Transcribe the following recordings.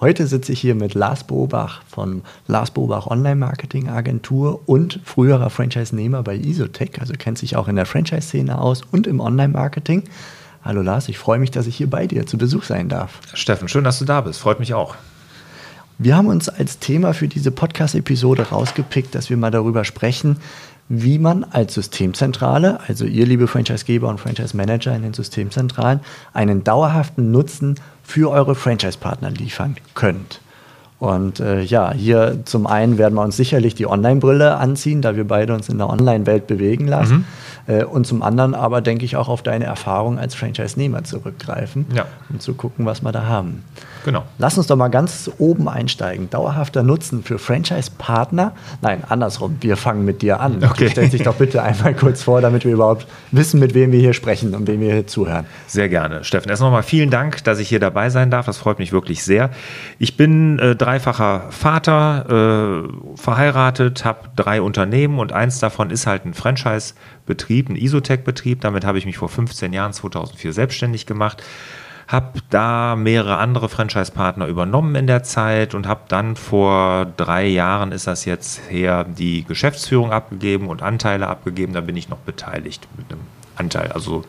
Heute sitze ich hier mit Lars Bobach von Lars Bobach Online Marketing Agentur und früherer Franchise-Nehmer bei Isotech, also kennt sich auch in der Franchise-Szene aus und im Online-Marketing. Hallo Lars, ich freue mich, dass ich hier bei dir zu Besuch sein darf. Steffen, schön, dass du da bist. Freut mich auch. Wir haben uns als Thema für diese Podcast-Episode rausgepickt, dass wir mal darüber sprechen, wie man als Systemzentrale, also ihr liebe Franchisegeber und Franchise-Manager in den Systemzentralen, einen dauerhaften Nutzen für eure Franchise-Partner liefern könnt. Und äh, ja, hier zum einen werden wir uns sicherlich die Online-Brille anziehen, da wir beide uns in der Online-Welt bewegen lassen. Mhm. Äh, und zum anderen aber, denke ich, auch auf deine Erfahrung als Franchise-Nehmer zurückgreifen, ja. um zu gucken, was wir da haben. Genau. Lass uns doch mal ganz oben einsteigen. Dauerhafter Nutzen für Franchise-Partner. Nein, andersrum. Wir fangen mit dir an. Okay. Stell dich doch bitte einmal kurz vor, damit wir überhaupt wissen, mit wem wir hier sprechen und wem wir hier zuhören. Sehr gerne. Steffen, erst nochmal vielen Dank, dass ich hier dabei sein darf. Das freut mich wirklich sehr. Ich bin äh, dreifacher Vater, äh, verheiratet, habe drei Unternehmen und eins davon ist halt ein Franchise-Betrieb, ein Isotech-Betrieb. Damit habe ich mich vor 15 Jahren, 2004, selbstständig gemacht habe da mehrere andere Franchise-Partner übernommen in der Zeit und habe dann vor drei Jahren ist das jetzt her die Geschäftsführung abgegeben und Anteile abgegeben. Da bin ich noch beteiligt mit einem Anteil, also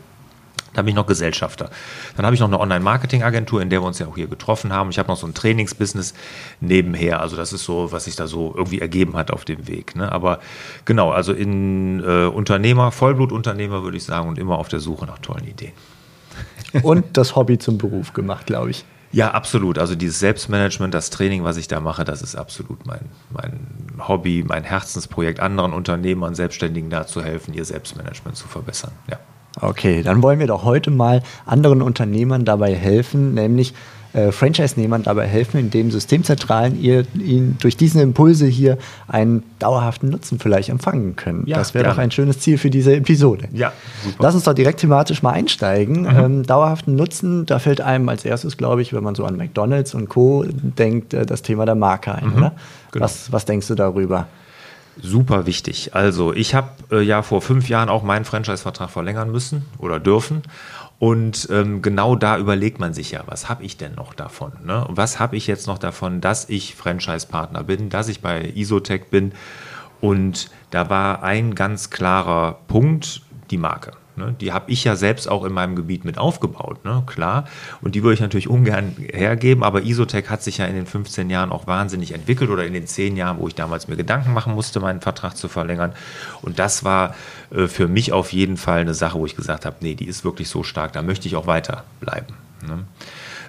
da bin ich noch Gesellschafter. Dann habe ich noch eine Online-Marketing-Agentur, in der wir uns ja auch hier getroffen haben. Ich habe noch so ein Trainingsbusiness nebenher. Also das ist so, was sich da so irgendwie ergeben hat auf dem Weg. Ne? Aber genau, also in äh, Unternehmer, Vollblutunternehmer würde ich sagen und immer auf der Suche nach tollen Ideen und das Hobby zum Beruf gemacht, glaube ich. Ja, absolut. Also dieses Selbstmanagement, das Training, was ich da mache, das ist absolut mein, mein Hobby, mein Herzensprojekt, anderen Unternehmern, Selbstständigen da zu helfen, ihr Selbstmanagement zu verbessern. Ja. Okay, dann wollen wir doch heute mal anderen Unternehmern dabei helfen, nämlich äh, Franchise-Nehmern dabei helfen, indem Systemzentralen ihr, ihnen durch diese Impulse hier einen dauerhaften Nutzen vielleicht empfangen können. Ja, das wäre doch ein schönes Ziel für diese Episode. Ja, super. Lass uns doch direkt thematisch mal einsteigen. Mhm. Ähm, dauerhaften Nutzen, da fällt einem als erstes, glaube ich, wenn man so an McDonalds und Co. denkt, äh, das Thema der Marke ein, mhm. oder? Genau. Was, was denkst du darüber? Super wichtig. Also ich habe äh, ja vor fünf Jahren auch meinen Franchise-Vertrag verlängern müssen oder dürfen. Und ähm, genau da überlegt man sich ja, was habe ich denn noch davon? Ne? Was habe ich jetzt noch davon, dass ich Franchise-Partner bin, dass ich bei Isotech bin? Und da war ein ganz klarer Punkt, die Marke. Ne? Die habe ich ja selbst auch in meinem Gebiet mit aufgebaut, ne? klar. Und die würde ich natürlich ungern hergeben, aber Isotech hat sich ja in den 15 Jahren auch wahnsinnig entwickelt oder in den 10 Jahren, wo ich damals mir Gedanken machen musste, meinen Vertrag zu verlängern. Und das war äh, für mich auf jeden Fall eine Sache, wo ich gesagt habe, nee, die ist wirklich so stark, da möchte ich auch weiterbleiben. Ne?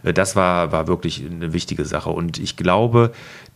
Äh, das war, war wirklich eine wichtige Sache. Und ich glaube,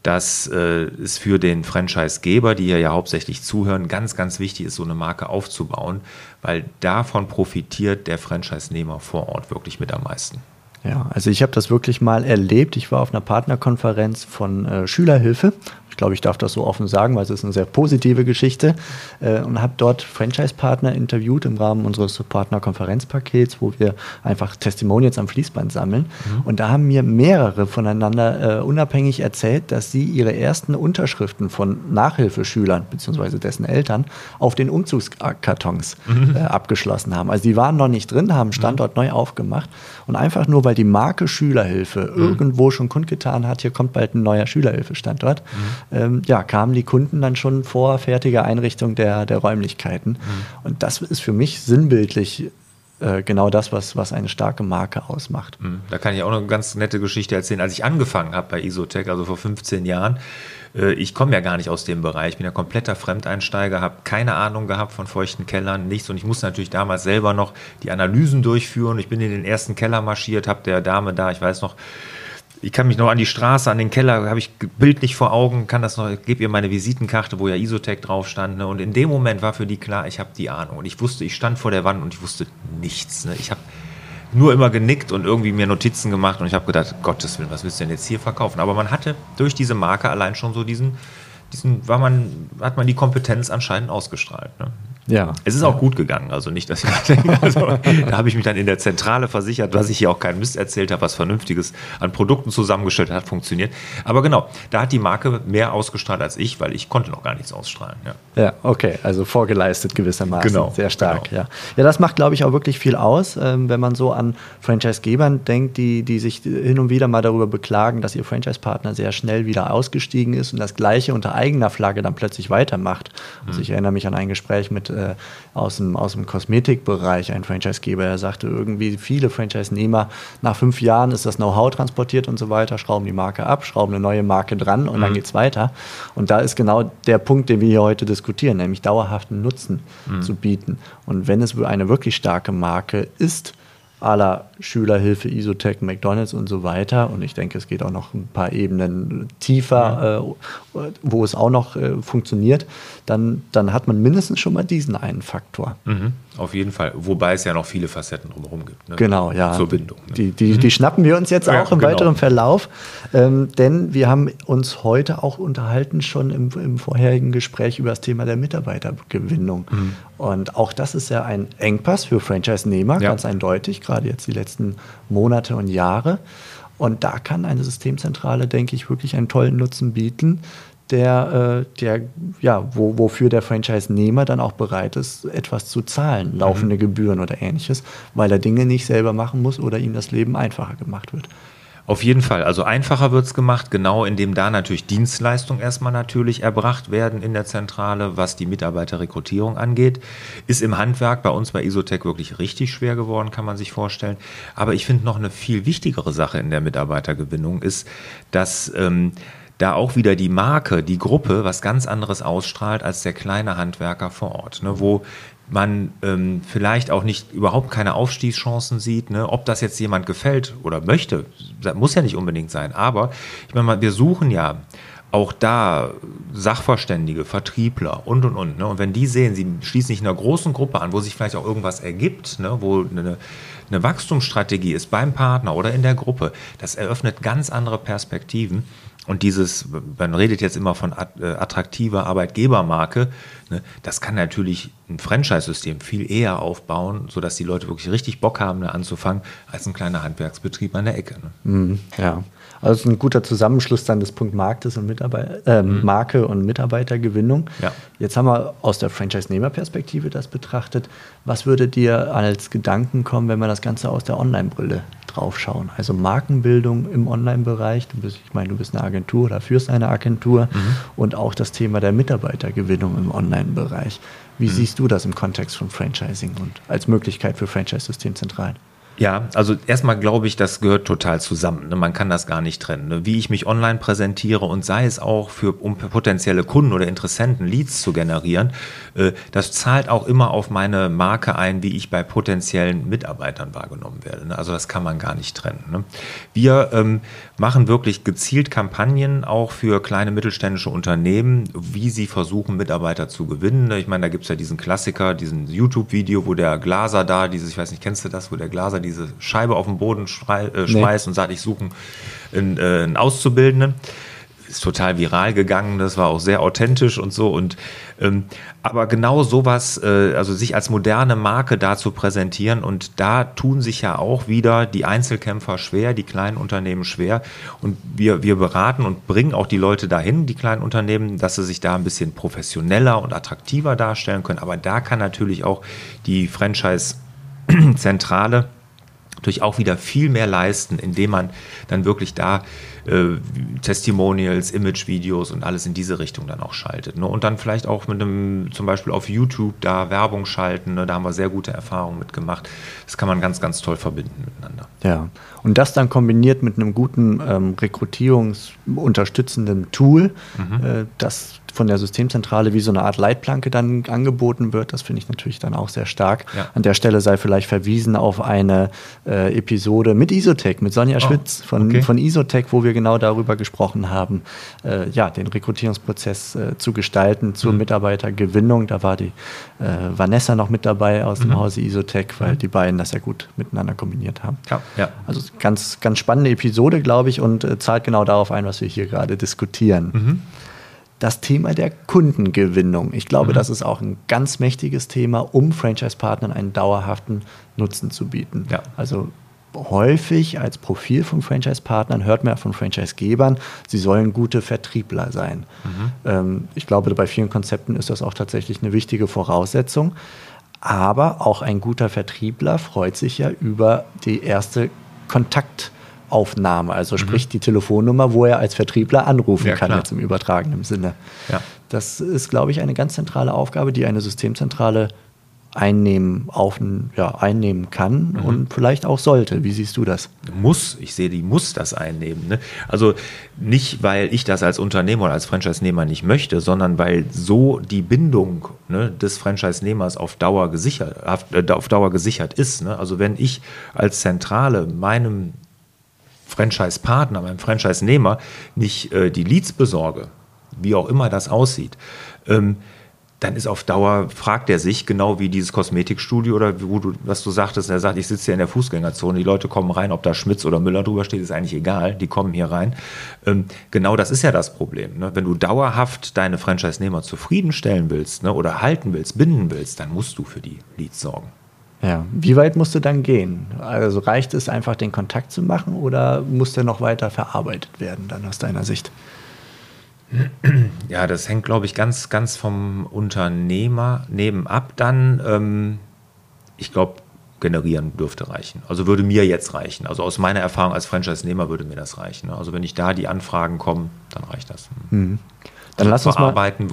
dass äh, es für den Franchisegeber, die ja hauptsächlich zuhören, ganz, ganz wichtig ist, so eine Marke aufzubauen, weil davon profitiert der Franchise-Nehmer vor Ort wirklich mit am meisten. Ja, also ich habe das wirklich mal erlebt. Ich war auf einer Partnerkonferenz von äh, Schülerhilfe ich glaube, ich darf das so offen sagen, weil es ist eine sehr positive Geschichte. Äh, und habe dort Franchise-Partner interviewt im Rahmen unseres Partnerkonferenzpakets, wo wir einfach Testimonials am Fließband sammeln. Mhm. Und da haben mir mehrere voneinander äh, unabhängig erzählt, dass sie ihre ersten Unterschriften von Nachhilfeschülern bzw. dessen Eltern auf den Umzugskartons mhm. äh, abgeschlossen haben. Also die waren noch nicht drin, haben Standort mhm. neu aufgemacht. Und einfach nur, weil die Marke Schülerhilfe mhm. irgendwo schon kundgetan hat, hier kommt bald ein neuer Schülerhilfestandort, mhm ähm, ja, kamen die Kunden dann schon vor fertiger Einrichtung der, der Räumlichkeiten. Mhm. Und das ist für mich sinnbildlich äh, genau das, was, was eine starke Marke ausmacht. Mhm. Da kann ich auch noch eine ganz nette Geschichte erzählen. Als ich angefangen habe bei Isotech, also vor 15 Jahren, äh, ich komme ja gar nicht aus dem Bereich, ich bin ja kompletter Fremdeinsteiger, habe keine Ahnung gehabt von feuchten Kellern, nichts und ich musste natürlich damals selber noch die Analysen durchführen. Ich bin in den ersten Keller marschiert, habe der Dame da, ich weiß noch, ich kann mich noch an die Straße, an den Keller, habe ich bildlich vor Augen, kann das noch, gebe ihr meine Visitenkarte, wo ja Isotech drauf stand. Ne? Und in dem Moment war für die klar, ich habe die Ahnung. Und ich wusste, ich stand vor der Wand und ich wusste nichts. Ne? Ich habe nur immer genickt und irgendwie mir Notizen gemacht und ich habe gedacht, Gottes Willen, was willst du denn jetzt hier verkaufen? Aber man hatte durch diese Marke allein schon so diesen, diesen, war man, hat man die Kompetenz anscheinend ausgestrahlt. Ne? Ja. Es ist auch gut gegangen, also nicht, dass ich denke, also, da habe ich mich dann in der Zentrale versichert, dass ich hier auch keinen Mist erzählt habe, was Vernünftiges an Produkten zusammengestellt hat, funktioniert. Aber genau, da hat die Marke mehr ausgestrahlt als ich, weil ich konnte noch gar nichts ausstrahlen. Ja, ja okay, also vorgeleistet gewissermaßen. Genau. Sehr stark, genau. ja. Ja, das macht, glaube ich, auch wirklich viel aus, ähm, wenn man so an Franchise-Gebern denkt, die, die sich hin und wieder mal darüber beklagen, dass ihr Franchise-Partner sehr schnell wieder ausgestiegen ist und das Gleiche unter eigener Flagge dann plötzlich weitermacht. Also ich erinnere mich an ein Gespräch mit äh, aus, dem, aus dem Kosmetikbereich, ein Franchisegeber, der sagte, irgendwie viele Franchise-Nehmer, nach fünf Jahren ist das Know-how transportiert und so weiter, schrauben die Marke ab, schrauben eine neue Marke dran und mhm. dann geht es weiter. Und da ist genau der Punkt, den wir hier heute diskutieren, nämlich dauerhaften Nutzen mhm. zu bieten. Und wenn es eine wirklich starke Marke ist, aller Schülerhilfe, Isotech, McDonalds und so weiter. Und ich denke, es geht auch noch ein paar Ebenen tiefer, äh, wo es auch noch äh, funktioniert. Dann, dann hat man mindestens schon mal diesen einen Faktor. Mhm, auf jeden Fall. Wobei es ja noch viele Facetten drumherum gibt. Ne? Genau, ja. Zur Bindung. Ne? Die, die, mhm. die schnappen wir uns jetzt auch ja, im genau. weiteren Verlauf. Ähm, denn wir haben uns heute auch unterhalten, schon im, im vorherigen Gespräch über das Thema der Mitarbeitergewinnung. Mhm. Und auch das ist ja ein Engpass für Franchise-Nehmer, ja. ganz eindeutig, gerade jetzt die letzten Monate und Jahre. Und da kann eine Systemzentrale, denke ich, wirklich einen tollen Nutzen bieten, der, äh, der ja, wo, wofür der Franchise-Nehmer dann auch bereit ist, etwas zu zahlen, laufende mhm. Gebühren oder ähnliches, weil er Dinge nicht selber machen muss oder ihm das Leben einfacher gemacht wird. Auf jeden Fall. Also einfacher wird es gemacht, genau indem da natürlich Dienstleistungen erstmal natürlich erbracht werden in der Zentrale, was die Mitarbeiterrekrutierung angeht. Ist im Handwerk bei uns bei Isotech wirklich richtig schwer geworden, kann man sich vorstellen. Aber ich finde noch eine viel wichtigere Sache in der Mitarbeitergewinnung ist, dass ähm, da auch wieder die Marke, die Gruppe was ganz anderes ausstrahlt als der kleine Handwerker vor Ort, ne, wo man ähm, vielleicht auch nicht überhaupt keine Aufstiegschancen sieht. Ne? Ob das jetzt jemand gefällt oder möchte, muss ja nicht unbedingt sein. Aber ich meine wir suchen ja auch da Sachverständige, Vertriebler und und und. Ne? Und wenn die sehen, sie schließen sich einer großen Gruppe an, wo sich vielleicht auch irgendwas ergibt, ne? wo eine, eine Wachstumsstrategie ist beim Partner oder in der Gruppe, das eröffnet ganz andere Perspektiven. Und dieses, man redet jetzt immer von äh, attraktiver Arbeitgebermarke, ne, das kann natürlich ein Franchise-System viel eher aufbauen, sodass die Leute wirklich richtig Bock haben, da anzufangen, als ein kleiner Handwerksbetrieb an der Ecke. Ne? Mm, ja, also es ist ein guter Zusammenschluss dann des Punkt Marktes und Mitarbeit äh, mhm. Marke und Mitarbeitergewinnung. Ja. Jetzt haben wir aus der Franchise-Nehmer-Perspektive das betrachtet. Was würde dir als Gedanken kommen, wenn wir das Ganze aus der Online-Brille draufschauen? Also Markenbildung im Online-Bereich. Du bist, ich meine, du bist eine Agentur oder führst eine Agentur mhm. und auch das Thema der Mitarbeitergewinnung im Online-Bereich. Wie mhm. siehst du das im Kontext von Franchising und als Möglichkeit für Franchise-Systemzentralen? Ja, also erstmal glaube ich, das gehört total zusammen. Ne? Man kann das gar nicht trennen. Ne? Wie ich mich online präsentiere und sei es auch für um potenzielle Kunden oder Interessenten Leads zu generieren, äh, das zahlt auch immer auf meine Marke ein, wie ich bei potenziellen Mitarbeitern wahrgenommen werde. Ne? Also das kann man gar nicht trennen. Wir ähm, machen wirklich gezielt Kampagnen auch für kleine mittelständische Unternehmen, wie sie versuchen, Mitarbeiter zu gewinnen. Ich meine, da gibt es ja diesen Klassiker, diesen YouTube-Video, wo der Glaser da, dieses, ich weiß nicht, kennst du das, wo der Glaser diese Scheibe auf den Boden äh, schmeißt nee. und sagt, ich suche einen, äh, einen Auszubildenden. Ist total viral gegangen, das war auch sehr authentisch und so. Und ähm, aber genau sowas, äh, also sich als moderne Marke da zu präsentieren und da tun sich ja auch wieder die Einzelkämpfer schwer, die kleinen Unternehmen schwer. Und wir, wir beraten und bringen auch die Leute dahin, die kleinen Unternehmen, dass sie sich da ein bisschen professioneller und attraktiver darstellen können. Aber da kann natürlich auch die Franchise-Zentrale natürlich auch wieder viel mehr leisten, indem man dann wirklich da äh, Testimonials, Image-Videos und alles in diese Richtung dann auch schaltet. Ne? Und dann vielleicht auch mit einem, zum Beispiel auf YouTube da Werbung schalten. Ne? Da haben wir sehr gute Erfahrungen mitgemacht. Das kann man ganz, ganz toll verbinden miteinander. Ja, und das dann kombiniert mit einem guten ähm, rekrutierungsunterstützenden Tool, mhm. äh, das von der Systemzentrale wie so eine Art Leitplanke dann angeboten wird. Das finde ich natürlich dann auch sehr stark. Ja. An der Stelle sei vielleicht verwiesen auf eine äh, Episode mit Isotech, mit Sonja oh, Schwitz von, okay. von Isotech, wo wir genau darüber gesprochen haben, äh, ja, den Rekrutierungsprozess äh, zu gestalten zur mhm. Mitarbeitergewinnung. Da war die äh, Vanessa noch mit dabei aus dem mhm. Hause Isotech, weil mhm. die beiden das ja gut miteinander kombiniert haben. Ja, ja. Also ganz, ganz spannende Episode, glaube ich, und äh, zahlt genau darauf ein, was wir hier gerade diskutieren. Mhm. das Thema der Kundengewinnung. Ich glaube, mhm. das ist auch ein ganz mächtiges Thema, um Franchise-Partnern einen dauerhaften Nutzen zu bieten. Ja. Also häufig als Profil von Franchise-Partnern hört man ja von Franchise-Gebern, sie sollen gute Vertriebler sein. Mhm. Ähm, ich glaube, bei vielen Konzepten ist das auch tatsächlich eine wichtige Voraussetzung. Aber auch ein guter Vertriebler freut sich ja über die erste Kontaktaufnahme, also mhm. sprich die Telefonnummer, wo er als Vertriebler anrufen ja, kann, klar. jetzt im übertragenen Sinne. Ja. Das ist, glaube ich, eine ganz zentrale Aufgabe, die eine Systemzentrale einnehmen, auf, ja, einnehmen kann mhm. und vielleicht auch sollte. Wie siehst du das? Muss, ich sehe, die muss das einnehmen. Ne? Also nicht, weil ich das als Unternehmer oder als Franchise-Nehmer nicht möchte, sondern weil so die Bindung ne, des Franchise-Nehmers auf Dauer gesichert, äh, auf Dauer gesichert ist. Ne? Also wenn ich als Zentrale meinem Franchise-Partner, meinem Franchise-Nehmer nicht äh, die Leads besorge, wie auch immer das aussieht, ähm, dann ist auf Dauer, fragt er sich, genau wie dieses Kosmetikstudio oder wo du, was du sagtest, er sagt, ich sitze hier in der Fußgängerzone, die Leute kommen rein, ob da Schmitz oder Müller drüber steht, ist eigentlich egal, die kommen hier rein. Ähm, genau das ist ja das Problem. Ne? Wenn du dauerhaft deine Franchise-Nehmer zufriedenstellen willst ne, oder halten willst, binden willst, dann musst du für die Leads sorgen. Ja, wie weit musst du dann gehen? Also reicht es einfach, den Kontakt zu machen oder muss der noch weiter verarbeitet werden, dann aus deiner Sicht? Ja, das hängt, glaube ich, ganz, ganz vom Unternehmer nebenab dann. Ähm, ich glaube, generieren dürfte reichen. Also würde mir jetzt reichen. Also aus meiner Erfahrung als Franchise-Nehmer würde mir das reichen. Also wenn ich da die Anfragen kommen, dann reicht das. Mhm. Dann lass uns arbeiten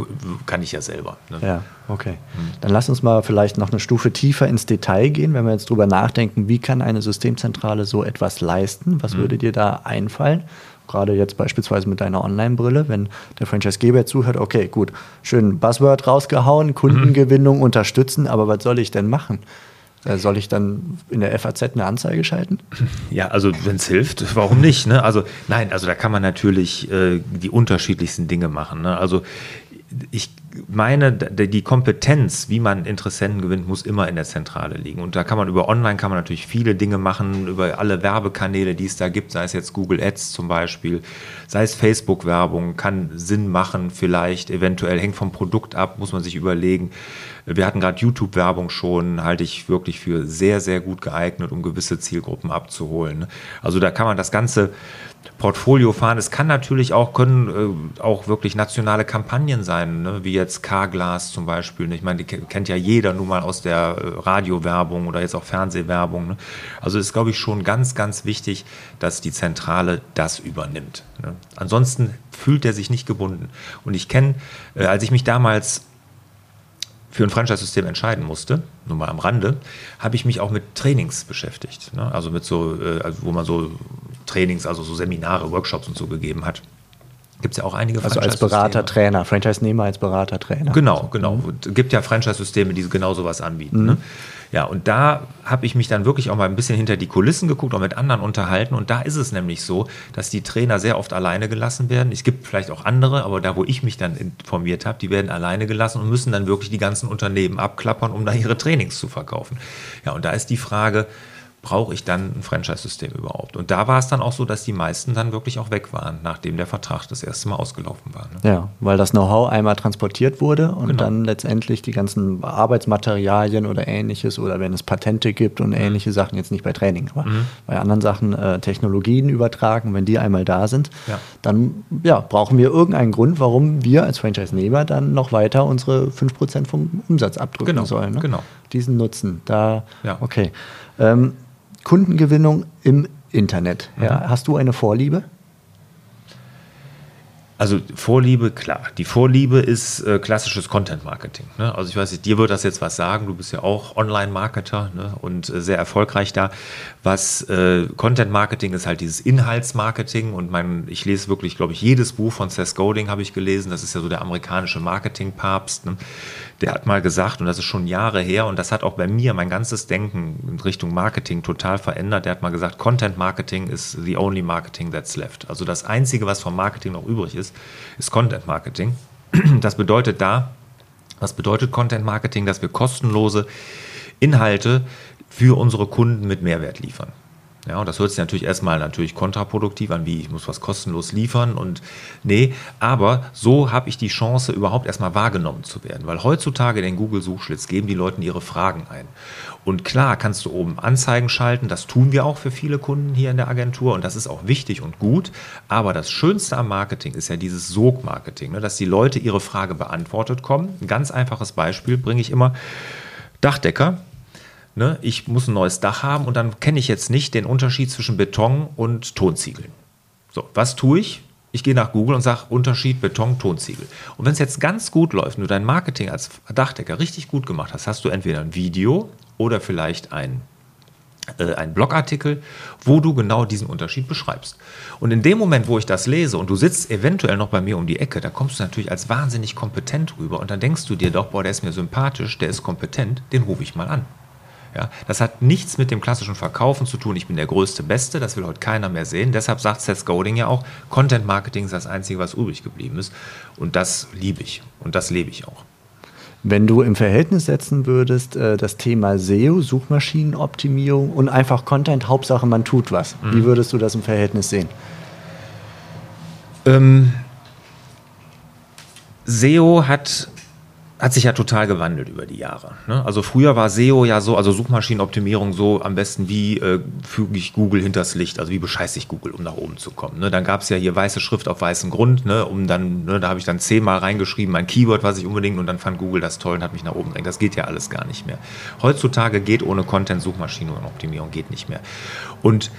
kann ich ja selber. Ne? Ja, okay. Mhm. Dann lass uns mal vielleicht noch eine Stufe tiefer ins Detail gehen, wenn wir jetzt drüber nachdenken, wie kann eine Systemzentrale so etwas leisten? Was mhm. würde dir da einfallen? Gerade jetzt beispielsweise mit deiner Online-Brille, wenn der Franchisegeber zuhört, okay, gut, schön Buzzword rausgehauen, Kundengewinnung mhm. unterstützen, aber was soll ich denn machen? Äh, soll ich dann in der FAZ eine Anzeige schalten? Ja, also wenn es hilft, warum nicht? Ne? Also nein, also da kann man natürlich äh, die unterschiedlichsten Dinge machen. Ne? Also ich meine, die Kompetenz, wie man Interessenten gewinnt, muss immer in der Zentrale liegen. Und da kann man über Online kann man natürlich viele Dinge machen, über alle Werbekanäle, die es da gibt, sei es jetzt Google Ads zum Beispiel, sei es Facebook-Werbung, kann Sinn machen, vielleicht, eventuell hängt vom Produkt ab, muss man sich überlegen. Wir hatten gerade YouTube-Werbung schon, halte ich wirklich für sehr, sehr gut geeignet, um gewisse Zielgruppen abzuholen. Also da kann man das Ganze Portfolio fahren. Es kann natürlich auch, können äh, auch wirklich nationale Kampagnen sein, ne? wie jetzt Carglass zum Beispiel. Ne? Ich meine, die kennt ja jeder nun mal aus der äh, Radiowerbung oder jetzt auch Fernsehwerbung. Ne? Also ist, glaube ich, schon ganz, ganz wichtig, dass die Zentrale das übernimmt. Ne? Ansonsten fühlt er sich nicht gebunden. Und ich kenne, äh, als ich mich damals für ein Franchise-System entscheiden musste, nur mal am Rande, habe ich mich auch mit Trainings beschäftigt. Ne? Also mit so, äh, also wo man so Trainings, also so Seminare, Workshops und so gegeben hat. Gibt es ja auch einige Also als Berater, Trainer, Franchise-Nehmer als Berater, Trainer. Genau, genau. Mhm. Gibt ja Franchise-Systeme, die genau sowas anbieten. Mhm. Ne? Ja, und da habe ich mich dann wirklich auch mal ein bisschen hinter die Kulissen geguckt, auch mit anderen unterhalten. Und da ist es nämlich so, dass die Trainer sehr oft alleine gelassen werden. Es gibt vielleicht auch andere, aber da, wo ich mich dann informiert habe, die werden alleine gelassen und müssen dann wirklich die ganzen Unternehmen abklappern, um da ihre Trainings zu verkaufen. Ja, und da ist die Frage, brauche ich dann ein Franchise-System überhaupt? Und da war es dann auch so, dass die meisten dann wirklich auch weg waren, nachdem der Vertrag das erste Mal ausgelaufen war. Ne? Ja, weil das Know-how einmal transportiert wurde und genau. dann letztendlich die ganzen Arbeitsmaterialien oder ähnliches oder wenn es Patente gibt und mhm. ähnliche Sachen, jetzt nicht bei Training, aber mhm. bei anderen Sachen äh, Technologien übertragen, wenn die einmal da sind, ja. dann ja, brauchen wir irgendeinen Grund, warum wir als Franchise-Nehmer dann noch weiter unsere 5% vom Umsatz abdrücken genau. sollen. Ne? Genau. Diesen Nutzen. Da, ja. okay. Ähm, Kundengewinnung im Internet. Ja, mhm. Hast du eine Vorliebe? Also Vorliebe, klar. Die Vorliebe ist äh, klassisches Content-Marketing. Ne? Also ich weiß nicht, dir wird das jetzt was sagen. Du bist ja auch Online-Marketer ne? und äh, sehr erfolgreich da. Was äh, Content-Marketing ist halt dieses Inhaltsmarketing und mein, ich lese wirklich, glaube ich, jedes Buch von Seth Godin habe ich gelesen. Das ist ja so der amerikanische Marketing-Papst. Ne? Der hat mal gesagt, und das ist schon Jahre her, und das hat auch bei mir mein ganzes Denken in Richtung Marketing total verändert. Der hat mal gesagt, Content Marketing is the only marketing that's left. Also das Einzige, was vom Marketing noch übrig ist, ist Content Marketing. Das bedeutet da, was bedeutet Content Marketing? Dass wir kostenlose Inhalte für unsere Kunden mit Mehrwert liefern. Ja, und das hört sich natürlich erstmal natürlich kontraproduktiv an, wie ich muss was kostenlos liefern und nee, aber so habe ich die Chance, überhaupt erstmal wahrgenommen zu werden, weil heutzutage den Google-Suchschlitz geben die Leute ihre Fragen ein. Und klar kannst du oben Anzeigen schalten, das tun wir auch für viele Kunden hier in der Agentur und das ist auch wichtig und gut, aber das Schönste am Marketing ist ja dieses Sog-Marketing, ne, dass die Leute ihre Frage beantwortet kommen. Ein ganz einfaches Beispiel bringe ich immer. Dachdecker, Ne? Ich muss ein neues Dach haben und dann kenne ich jetzt nicht den Unterschied zwischen Beton und Tonziegeln. So, was tue ich? Ich gehe nach Google und sage Unterschied Beton, Tonziegel. Und wenn es jetzt ganz gut läuft und du dein Marketing als Dachdecker richtig gut gemacht hast, hast du entweder ein Video oder vielleicht ein äh, ein Blogartikel, wo du genau diesen Unterschied beschreibst. Und in dem Moment, wo ich das lese und du sitzt eventuell noch bei mir um die Ecke, da kommst du natürlich als wahnsinnig kompetent rüber und dann denkst du dir doch, boah, der ist mir sympathisch, der ist kompetent, den rufe ich mal an. Ja, das hat nichts mit dem klassischen Verkaufen zu tun. Ich bin der größte Beste, das will heute keiner mehr sehen. Deshalb sagt Seth Godin ja auch, Content Marketing ist das Einzige, was übrig geblieben ist. Und das liebe ich und das lebe ich auch. Wenn du im Verhältnis setzen würdest, äh, das Thema SEO, Suchmaschinenoptimierung und einfach Content, Hauptsache man tut was. Mhm. Wie würdest du das im Verhältnis sehen? Ähm, SEO hat hat sich ja total gewandelt über die Jahre. Ne? Also früher war SEO ja so, also Suchmaschinenoptimierung so am besten, wie äh, füge ich Google hinters Licht, also wie bescheiße ich Google, um nach oben zu kommen. Ne? Dann gab es ja hier weiße Schrift auf weißem Grund, ne? um dann, ne, da habe ich dann zehnmal reingeschrieben, mein Keyword, was ich unbedingt, und dann fand Google das toll und hat mich nach oben gedrängt. Das geht ja alles gar nicht mehr. Heutzutage geht ohne Content Suchmaschinenoptimierung geht nicht mehr. Und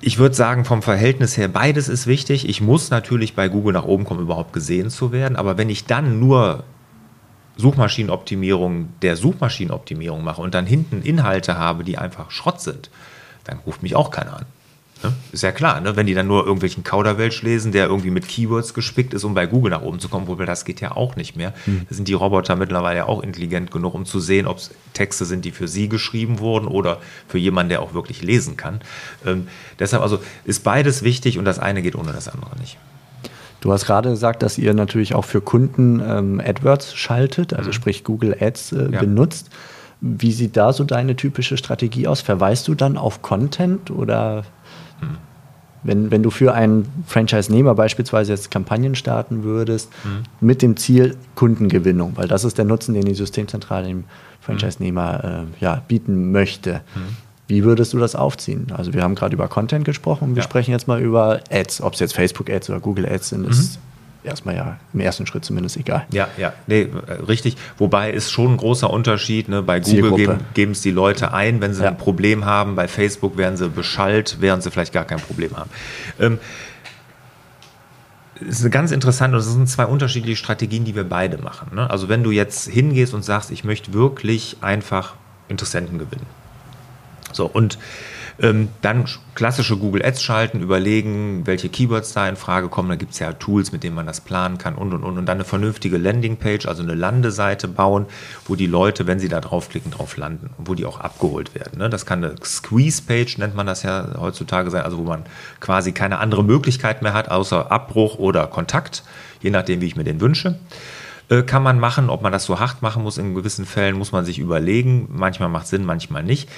ich würde sagen, vom Verhältnis her, beides ist wichtig. Ich muss natürlich bei Google nach oben kommen, überhaupt gesehen zu werden. Aber wenn ich dann nur Suchmaschinenoptimierung der Suchmaschinenoptimierung mache und dann hinten Inhalte habe, die einfach Schrott sind, dann ruft mich auch keiner an. Ne? Ist ja klar, ne? wenn die dann nur irgendwelchen Kauderwelsch lesen, der irgendwie mit Keywords gespickt ist, um bei Google nach oben zu kommen, wobei das geht ja auch nicht mehr. Mhm. Da sind die Roboter mittlerweile ja auch intelligent genug, um zu sehen, ob es Texte sind, die für sie geschrieben wurden oder für jemanden, der auch wirklich lesen kann. Ähm, deshalb also ist beides wichtig und das eine geht ohne das andere nicht. Du hast gerade gesagt, dass ihr natürlich auch für Kunden ähm, AdWords schaltet, also mhm. sprich Google Ads äh, ja. benutzt. Wie sieht da so deine typische Strategie aus? Verweist du dann auf Content oder hm. Wenn, wenn du für einen Franchise-Nehmer beispielsweise jetzt Kampagnen starten würdest, mhm. mit dem Ziel Kundengewinnung, weil das ist der Nutzen, den die Systemzentrale dem Franchise-Nehmer äh, ja, bieten möchte. Mhm. Wie würdest du das aufziehen? Also wir haben gerade über Content gesprochen wir ja. sprechen jetzt mal über Ads, ob es jetzt Facebook-Ads oder Google-Ads sind, ist mhm erstmal ja im ersten Schritt zumindest egal. Ja, ja, nee, richtig. Wobei ist schon ein großer Unterschied. Ne? Bei Google geben es die Leute ein, wenn sie ja. ein Problem haben. Bei Facebook werden sie beschallt, während sie vielleicht gar kein Problem haben. Ähm, es ist ganz interessant und es sind zwei unterschiedliche Strategien, die wir beide machen. Ne? Also wenn du jetzt hingehst und sagst, ich möchte wirklich einfach Interessenten gewinnen. So, und ähm, dann klassische Google Ads schalten, überlegen, welche Keywords da in Frage kommen. Da gibt es ja Tools, mit denen man das planen kann und und und. Und dann eine vernünftige Landingpage, also eine Landeseite bauen, wo die Leute, wenn sie da draufklicken, drauf landen und wo die auch abgeholt werden. Ne? Das kann eine Squeeze-Page, nennt man das ja heutzutage sein, also wo man quasi keine andere Möglichkeit mehr hat, außer Abbruch oder Kontakt, je nachdem, wie ich mir den wünsche äh, kann man machen. Ob man das so hart machen muss in gewissen Fällen, muss man sich überlegen. Manchmal macht Sinn, manchmal nicht.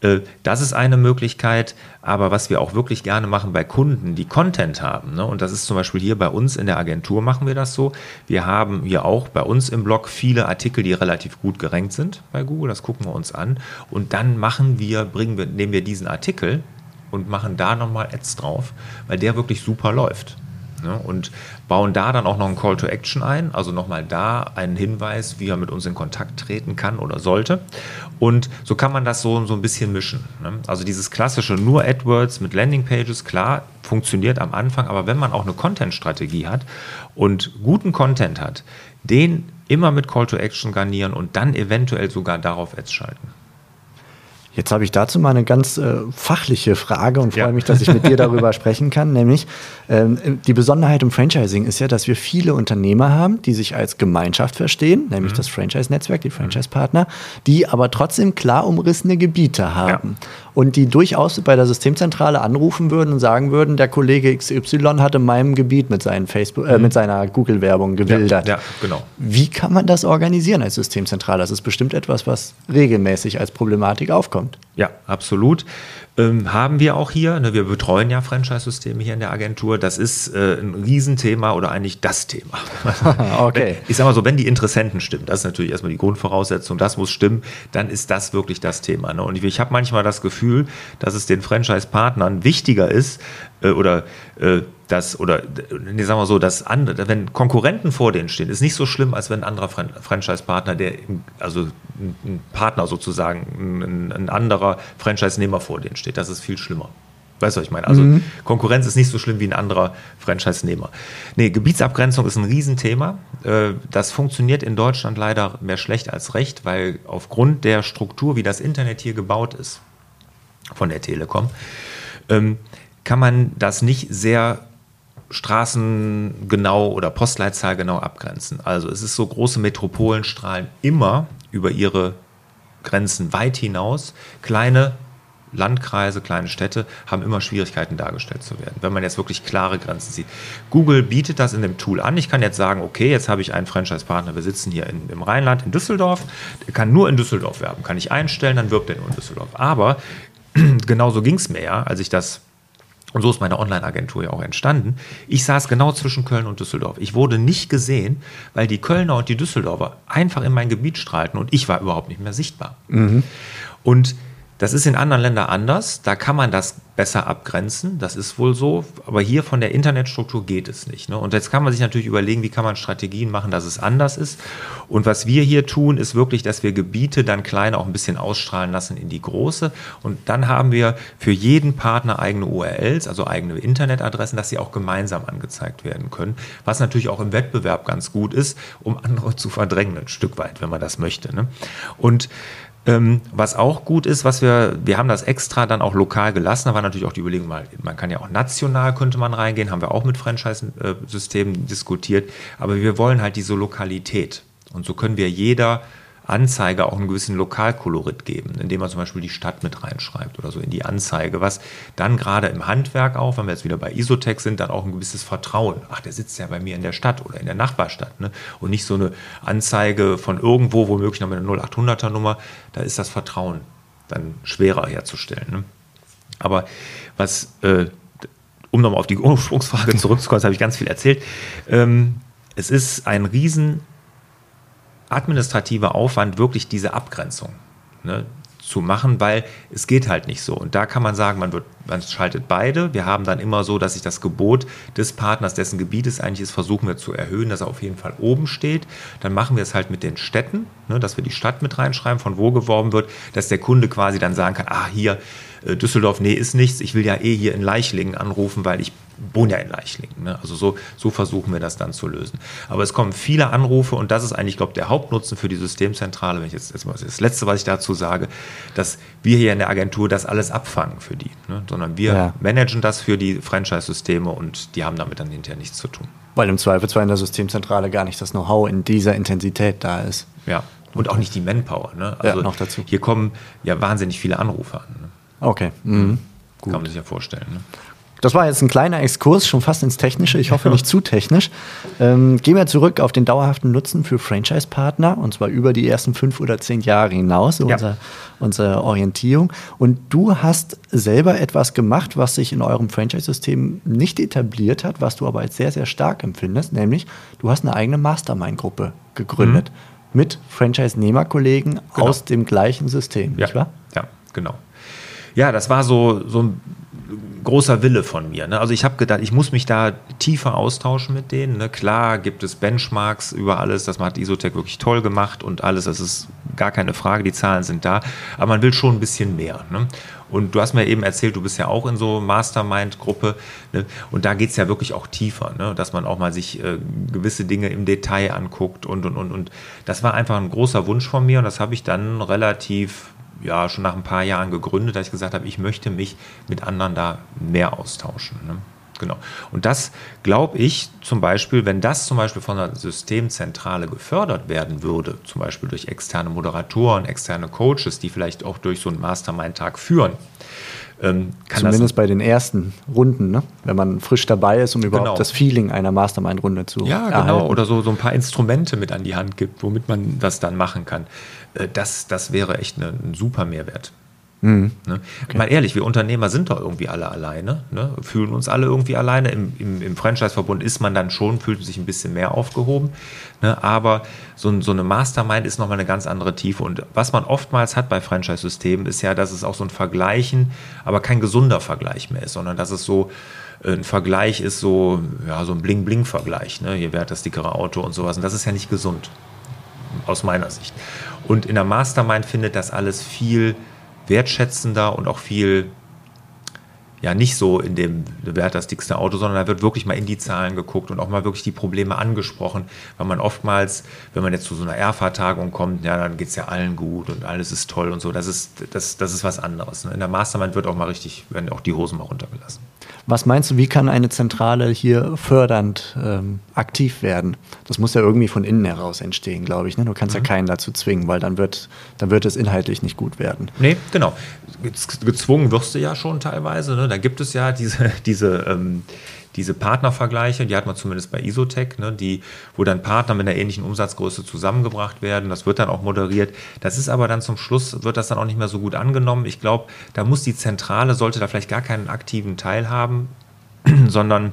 Äh, das ist eine Möglichkeit, aber was wir auch wirklich gerne machen bei Kunden, die Content haben, ne, und das ist zum Beispiel hier bei uns in der Agentur machen wir das so, wir haben hier auch bei uns im Blog viele Artikel, die relativ gut gerankt sind bei Google, das gucken wir uns an. Und dann machen wir, bringen wir, nehmen wir diesen Artikel und machen da nochmal Ads drauf, weil der wirklich super läuft. Ne, und bauen da dann auch noch einen Call to Action ein, also nochmal da einen Hinweis, wie er mit uns in Kontakt treten kann oder sollte. Und so kann man das so, so ein bisschen mischen. Ne? Also dieses klassische nur AdWords mit Landingpages, klar, funktioniert am Anfang, aber wenn man auch eine Content-Strategie hat und guten Content hat, den immer mit Call to Action garnieren und dann eventuell sogar darauf Ads schalten. Jetzt habe ich dazu mal eine ganz äh, fachliche Frage und freue ja. mich, dass ich mit dir darüber sprechen kann. Nämlich ähm, die Besonderheit im Franchising ist ja, dass wir viele Unternehmer haben, die sich als Gemeinschaft verstehen, nämlich mhm. das Franchise-Netzwerk, die Franchise-Partner, die aber trotzdem klar umrissene Gebiete haben. Ja. Und die durchaus bei der Systemzentrale anrufen würden und sagen würden, der Kollege XY hat in meinem Gebiet mit, seinen Facebook, äh, mhm. mit seiner Google-Werbung gewildert. Ja, ja, genau. Wie kann man das organisieren als Systemzentrale? Das ist bestimmt etwas, was regelmäßig als Problematik aufkommt. kommt. Ja, absolut. Ähm, haben wir auch hier. Ne, wir betreuen ja Franchise-Systeme hier in der Agentur. Das ist äh, ein Riesenthema oder eigentlich das Thema. okay. Ich sag mal so, wenn die Interessenten stimmen, das ist natürlich erstmal die Grundvoraussetzung, das muss stimmen, dann ist das wirklich das Thema. Ne? Und ich, ich habe manchmal das Gefühl, dass es den Franchise-Partnern wichtiger ist äh, oder äh, das, oder nee, sagen wir so, dass andere, wenn Konkurrenten vor denen stehen, ist nicht so schlimm, als wenn ein anderer Fran Franchise-Partner, der, also ein Partner sozusagen, ein, ein anderer Franchise-Nehmer vor denen steht. Das ist viel schlimmer. Weißt du, was ich meine? Also mhm. Konkurrenz ist nicht so schlimm wie ein anderer Franchise-Nehmer. Nee, Gebietsabgrenzung ist ein Riesenthema. Äh, das funktioniert in Deutschland leider mehr schlecht als recht, weil aufgrund der Struktur, wie das Internet hier gebaut ist, von der Telekom, ähm, kann man das nicht sehr straßengenau oder postleitzahlgenau abgrenzen. Also es ist so, große Metropolen strahlen immer über ihre Grenzen weit hinaus. Kleine Landkreise, kleine Städte haben immer Schwierigkeiten dargestellt zu werden, wenn man jetzt wirklich klare Grenzen sieht. Google bietet das in dem Tool an. Ich kann jetzt sagen, okay, jetzt habe ich einen Franchise-Partner, wir sitzen hier in, im Rheinland, in Düsseldorf, der kann nur in Düsseldorf werben. Kann ich einstellen, dann wirbt er nur in Düsseldorf. Aber genauso ging es mir ja, als ich das und so ist meine Online-Agentur ja auch entstanden. Ich saß genau zwischen Köln und Düsseldorf. Ich wurde nicht gesehen, weil die Kölner und die Düsseldorfer einfach in mein Gebiet strahlten und ich war überhaupt nicht mehr sichtbar. Mhm. Und das ist in anderen Ländern anders. Da kann man das besser abgrenzen. Das ist wohl so. Aber hier von der Internetstruktur geht es nicht. Ne? Und jetzt kann man sich natürlich überlegen, wie kann man Strategien machen, dass es anders ist. Und was wir hier tun, ist wirklich, dass wir Gebiete dann klein auch ein bisschen ausstrahlen lassen in die große. Und dann haben wir für jeden Partner eigene URLs, also eigene Internetadressen, dass sie auch gemeinsam angezeigt werden können. Was natürlich auch im Wettbewerb ganz gut ist, um andere zu verdrängen, ein Stück weit, wenn man das möchte. Ne? Und ähm, was auch gut ist, was wir, wir haben das extra dann auch lokal gelassen, da war natürlich auch die Überlegung, mal, man kann ja auch national könnte man reingehen, haben wir auch mit Franchise-Systemen diskutiert, aber wir wollen halt diese Lokalität. Und so können wir jeder Anzeige auch einen gewissen Lokalkolorit geben, indem man zum Beispiel die Stadt mit reinschreibt oder so in die Anzeige, was dann gerade im Handwerk auch, wenn wir jetzt wieder bei Isotech sind, dann auch ein gewisses Vertrauen. Ach, der sitzt ja bei mir in der Stadt oder in der Nachbarstadt. Ne? Und nicht so eine Anzeige von irgendwo, womöglich noch mit einer 0800er Nummer, da ist das Vertrauen dann schwerer herzustellen. Ne? Aber was, äh, um nochmal auf die Ursprungsfrage zurückzukommen, das habe ich ganz viel erzählt. Ähm, es ist ein riesen administrativer Aufwand, wirklich diese Abgrenzung ne, zu machen, weil es geht halt nicht so. Und da kann man sagen, man, wird, man schaltet beide. Wir haben dann immer so, dass sich das Gebot des Partners, dessen Gebiet es eigentlich ist, versuchen wir zu erhöhen, dass er auf jeden Fall oben steht. Dann machen wir es halt mit den Städten, ne, dass wir die Stadt mit reinschreiben, von wo geworben wird, dass der Kunde quasi dann sagen kann, ah, hier äh, Düsseldorf, nee, ist nichts. Ich will ja eh hier in Leichlingen anrufen, weil ich wohne ja in Leichlingen. Ne? Also so, so versuchen wir das dann zu lösen. Aber es kommen viele Anrufe und das ist eigentlich, glaube ich, der Hauptnutzen für die Systemzentrale, wenn ich jetzt, jetzt mal das Letzte, was ich dazu sage, dass wir hier in der Agentur das alles abfangen für die, ne? sondern wir ja. managen das für die Franchise-Systeme und die haben damit dann hinterher nichts zu tun. Weil im Zweifelsfall in der Systemzentrale gar nicht das Know-how in dieser Intensität da ist. Ja, und auch nicht die Manpower. Ne? Also ja, noch dazu. Hier kommen ja wahnsinnig viele Anrufe an. Ne? Okay. Mhm. Kann man sich ja vorstellen. Ne? Das war jetzt ein kleiner Exkurs, schon fast ins Technische. Ich hoffe nicht zu technisch. Ähm, gehen wir zurück auf den dauerhaften Nutzen für Franchise-Partner und zwar über die ersten fünf oder zehn Jahre hinaus, so ja. unser, unsere Orientierung. Und du hast selber etwas gemacht, was sich in eurem Franchise-System nicht etabliert hat, was du aber als sehr, sehr stark empfindest, nämlich du hast eine eigene Mastermind-Gruppe gegründet mhm. mit Franchise-Nehmerkollegen genau. aus dem gleichen System, ja. nicht wahr? Ja, genau. Ja, das war so, so ein großer Wille von mir. Ne? Also ich habe gedacht, ich muss mich da tiefer austauschen mit denen. Ne? Klar gibt es Benchmarks über alles, das hat Isotech wirklich toll gemacht und alles, das ist gar keine Frage, die Zahlen sind da, aber man will schon ein bisschen mehr. Ne? Und du hast mir eben erzählt, du bist ja auch in so Mastermind-Gruppe ne? und da geht es ja wirklich auch tiefer, ne? dass man auch mal sich äh, gewisse Dinge im Detail anguckt und, und, und, und das war einfach ein großer Wunsch von mir und das habe ich dann relativ ja schon nach ein paar Jahren gegründet, dass ich gesagt habe, ich möchte mich mit anderen da mehr austauschen. Ne? Genau. Und das glaube ich zum Beispiel, wenn das zum Beispiel von der Systemzentrale gefördert werden würde, zum Beispiel durch externe Moderatoren, externe Coaches, die vielleicht auch durch so einen Mastermind-Tag führen, ähm, Zumindest bei den ersten Runden, ne? wenn man frisch dabei ist, um überhaupt genau. das Feeling einer Mastermind-Runde zu Ja, genau. erhalten. Oder so, so ein paar Instrumente mit an die Hand gibt, womit man das dann machen kann. Äh, das, das wäre echt eine, ein super Mehrwert. Mhm. Ne? Okay. Mal ehrlich, wir Unternehmer sind doch irgendwie alle alleine, ne? fühlen uns alle irgendwie alleine. Im, im, im Franchise-Verbund ist man dann schon, fühlt sich ein bisschen mehr aufgehoben. Ne? Aber so, so eine Mastermind ist nochmal eine ganz andere Tiefe. Und was man oftmals hat bei Franchise-Systemen, ist ja, dass es auch so ein Vergleichen, aber kein gesunder Vergleich mehr ist, sondern dass es so äh, ein Vergleich ist, so, ja, so ein Bling-Bling-Vergleich. Ne? Hier wäre das dickere Auto und sowas. Und das ist ja nicht gesund, aus meiner Sicht. Und in der Mastermind findet das alles viel wertschätzender und auch viel ja nicht so in dem, wer hat das dickste Auto, sondern da wird wirklich mal in die Zahlen geguckt und auch mal wirklich die Probleme angesprochen, weil man oftmals, wenn man jetzt zu so einer Erfahrtagung kommt, ja, dann geht es ja allen gut und alles ist toll und so, das ist, das, das ist was anderes. Ne? In der Mastermind wird auch mal richtig, werden auch die Hosen mal runtergelassen. Was meinst du, wie kann eine Zentrale hier fördernd ähm, aktiv werden? Das muss ja irgendwie von innen heraus entstehen, glaube ich. Ne? Du kannst mhm. ja keinen dazu zwingen, weil dann wird, dann wird es inhaltlich nicht gut werden. Nee, genau. Gezwungen wirst du ja schon teilweise. Ne? Da gibt es ja diese, diese ähm, diese Partnervergleiche, die hat man zumindest bei Isotech, ne, die, wo dann Partner mit einer ähnlichen Umsatzgröße zusammengebracht werden. Das wird dann auch moderiert. Das ist aber dann zum Schluss, wird das dann auch nicht mehr so gut angenommen. Ich glaube, da muss die Zentrale, sollte da vielleicht gar keinen aktiven Teil haben, sondern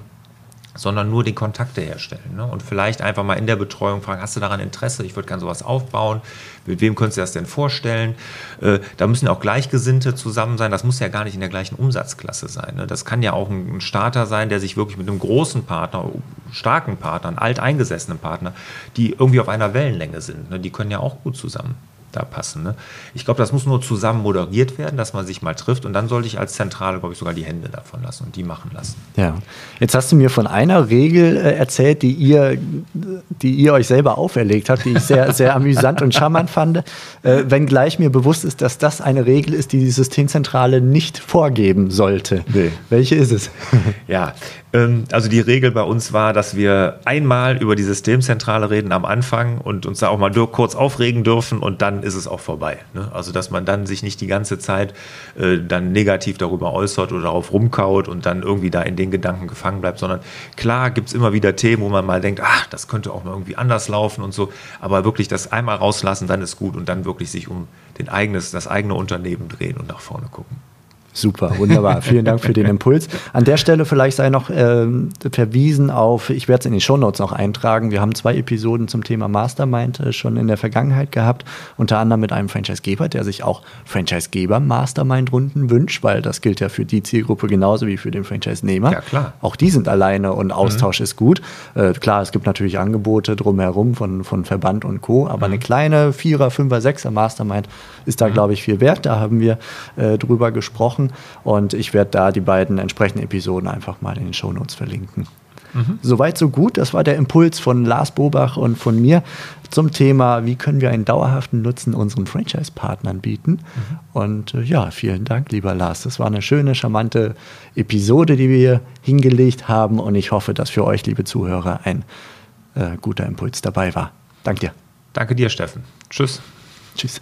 sondern nur die Kontakte herstellen. Ne? Und vielleicht einfach mal in der Betreuung fragen, hast du daran Interesse? Ich würde gerne sowas aufbauen. Mit wem könntest du das denn vorstellen? Äh, da müssen auch Gleichgesinnte zusammen sein. Das muss ja gar nicht in der gleichen Umsatzklasse sein. Ne? Das kann ja auch ein Starter sein, der sich wirklich mit einem großen Partner, starken Partner, alteingesessenen Partner, die irgendwie auf einer Wellenlänge sind. Ne? Die können ja auch gut zusammen da passen. Ne? Ich glaube, das muss nur zusammen moderiert werden, dass man sich mal trifft und dann sollte ich als Zentrale, glaube ich, sogar die Hände davon lassen und die machen lassen. Ja, jetzt hast du mir von einer Regel äh, erzählt, die ihr, die ihr euch selber auferlegt habt, die ich sehr, sehr amüsant und charmant fand, äh, wenngleich mir bewusst ist, dass das eine Regel ist, die die Systemzentrale nicht vorgeben sollte. Nee. Welche ist es? ja, ähm, also die Regel bei uns war, dass wir einmal über die Systemzentrale reden am Anfang und uns da auch mal kurz aufregen dürfen und dann ist es auch vorbei. Ne? Also dass man dann sich nicht die ganze Zeit äh, dann negativ darüber äußert oder darauf rumkaut und dann irgendwie da in den Gedanken gefangen bleibt, sondern klar gibt es immer wieder Themen, wo man mal denkt, ach, das könnte auch mal irgendwie anders laufen und so, aber wirklich das einmal rauslassen, dann ist gut und dann wirklich sich um den eigenes, das eigene Unternehmen drehen und nach vorne gucken. Super, wunderbar. Vielen Dank für den Impuls. An der Stelle vielleicht sei noch äh, verwiesen auf, ich werde es in die Shownotes noch eintragen. Wir haben zwei Episoden zum Thema Mastermind äh, schon in der Vergangenheit gehabt, unter anderem mit einem Franchisegeber, der sich auch Franchisegeber Mastermind-Runden wünscht, weil das gilt ja für die Zielgruppe genauso wie für den Franchise-Nehmer. Ja, klar. Auch die sind alleine und Austausch mhm. ist gut. Äh, klar, es gibt natürlich Angebote drumherum von, von Verband und Co., aber mhm. eine kleine Vierer, Fünfer, Sechser Mastermind ist da, mhm. glaube ich, viel wert. Da haben wir äh, drüber gesprochen und ich werde da die beiden entsprechenden Episoden einfach mal in den Shownotes verlinken. Mhm. Soweit, so gut. Das war der Impuls von Lars Bobach und von mir zum Thema, wie können wir einen dauerhaften Nutzen unseren Franchise-Partnern bieten. Mhm. Und äh, ja, vielen Dank, lieber Lars. Das war eine schöne, charmante Episode, die wir hingelegt haben. Und ich hoffe, dass für euch, liebe Zuhörer, ein äh, guter Impuls dabei war. Danke dir. Danke dir, Steffen. Tschüss. Tschüss.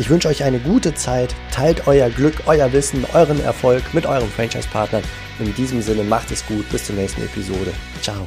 Ich wünsche euch eine gute Zeit, teilt euer Glück, euer Wissen, euren Erfolg mit euren Franchise-Partnern. In diesem Sinne macht es gut, bis zur nächsten Episode. Ciao.